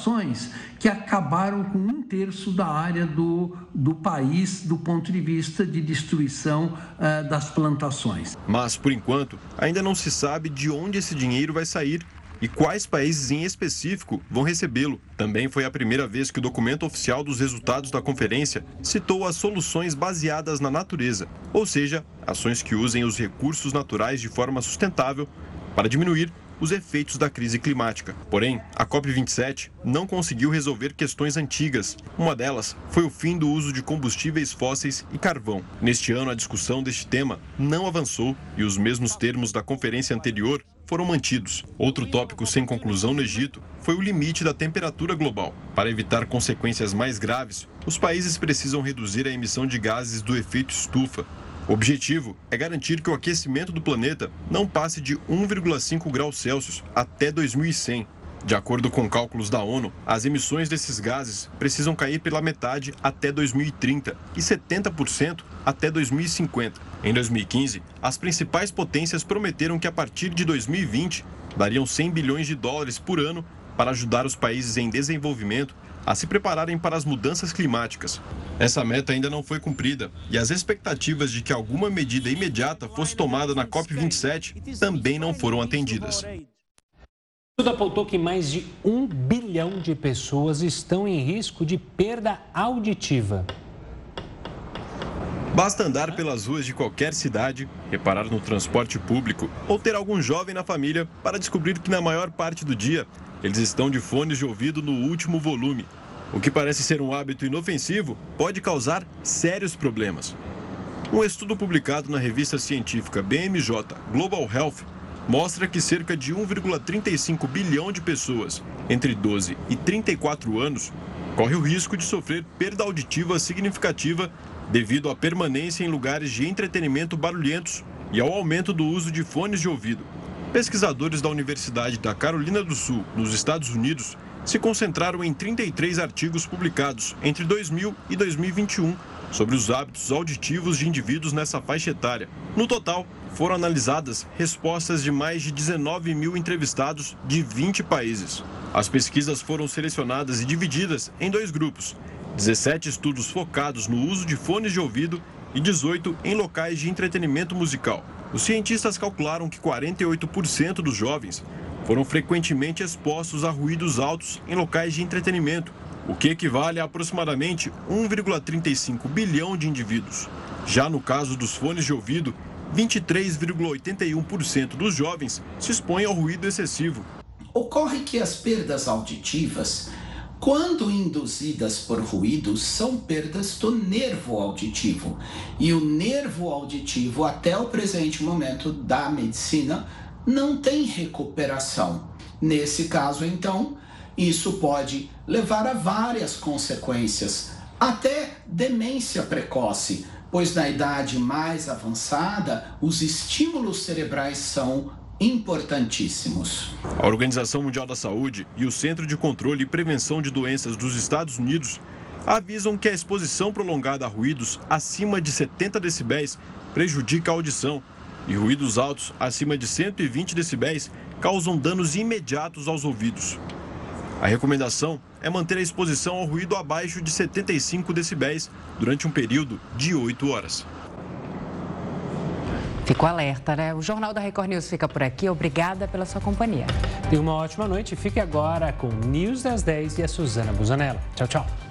que acabaram com um terço da área do, do país do ponto de vista de destruição uh, das plantações. Mas, por enquanto, ainda não se sabe de onde esse dinheiro vai sair e quais países em específico vão recebê-lo. Também foi a primeira vez que o documento oficial dos resultados da conferência citou as soluções baseadas na natureza, ou seja, ações que usem os recursos naturais de forma sustentável para diminuir os efeitos da crise climática. Porém, a COP27 não conseguiu resolver questões antigas. Uma delas foi o fim do uso de combustíveis fósseis e carvão. Neste ano, a discussão deste tema não avançou e os mesmos termos da conferência anterior foram mantidos. Outro tópico sem conclusão no Egito foi o limite da temperatura global. Para evitar consequências mais graves, os países precisam reduzir a emissão de gases do efeito estufa, o objetivo é garantir que o aquecimento do planeta não passe de 1,5 graus Celsius até 2100. De acordo com cálculos da ONU, as emissões desses gases precisam cair pela metade até 2030 e 70% até 2050. Em 2015, as principais potências prometeram que a partir de 2020 dariam 100 bilhões de dólares por ano para ajudar os países em desenvolvimento a se prepararem para as mudanças climáticas. Essa meta ainda não foi cumprida e as expectativas de que alguma medida imediata fosse tomada na COP27 também não foram atendidas. Tudo apontou que mais de um bilhão de pessoas estão em risco de perda auditiva. Basta andar pelas ruas de qualquer cidade, reparar no transporte público ou ter algum jovem na família para descobrir que na maior parte do dia eles estão de fones de ouvido no último volume. O que parece ser um hábito inofensivo pode causar sérios problemas. Um estudo publicado na revista científica BMJ Global Health mostra que cerca de 1,35 bilhão de pessoas entre 12 e 34 anos corre o risco de sofrer perda auditiva significativa devido à permanência em lugares de entretenimento barulhentos e ao aumento do uso de fones de ouvido. Pesquisadores da Universidade da Carolina do Sul, nos Estados Unidos, se concentraram em 33 artigos publicados entre 2000 e 2021 sobre os hábitos auditivos de indivíduos nessa faixa etária. No total, foram analisadas respostas de mais de 19 mil entrevistados de 20 países. As pesquisas foram selecionadas e divididas em dois grupos: 17 estudos focados no uso de fones de ouvido e 18 em locais de entretenimento musical. Os cientistas calcularam que 48% dos jovens foram frequentemente expostos a ruídos altos em locais de entretenimento, o que equivale a aproximadamente 1,35 bilhão de indivíduos. Já no caso dos fones de ouvido, 23,81% dos jovens se expõem ao ruído excessivo. Ocorre que as perdas auditivas, quando induzidas por ruídos, são perdas do nervo auditivo. E o nervo auditivo, até o presente momento da medicina, não tem recuperação. Nesse caso, então, isso pode levar a várias consequências, até demência precoce, pois na idade mais avançada os estímulos cerebrais são importantíssimos. A Organização Mundial da Saúde e o Centro de Controle e Prevenção de Doenças dos Estados Unidos avisam que a exposição prolongada a ruídos acima de 70 decibéis prejudica a audição e ruídos altos acima de 120 decibéis causam danos imediatos aos ouvidos. A recomendação é manter a exposição ao ruído abaixo de 75 decibéis durante um período de 8 horas. Ficou alerta, né? O Jornal da Record News fica por aqui. Obrigada pela sua companhia. Tenha uma ótima noite. Fique agora com News das 10 e a Suzana Busanella. Tchau, tchau.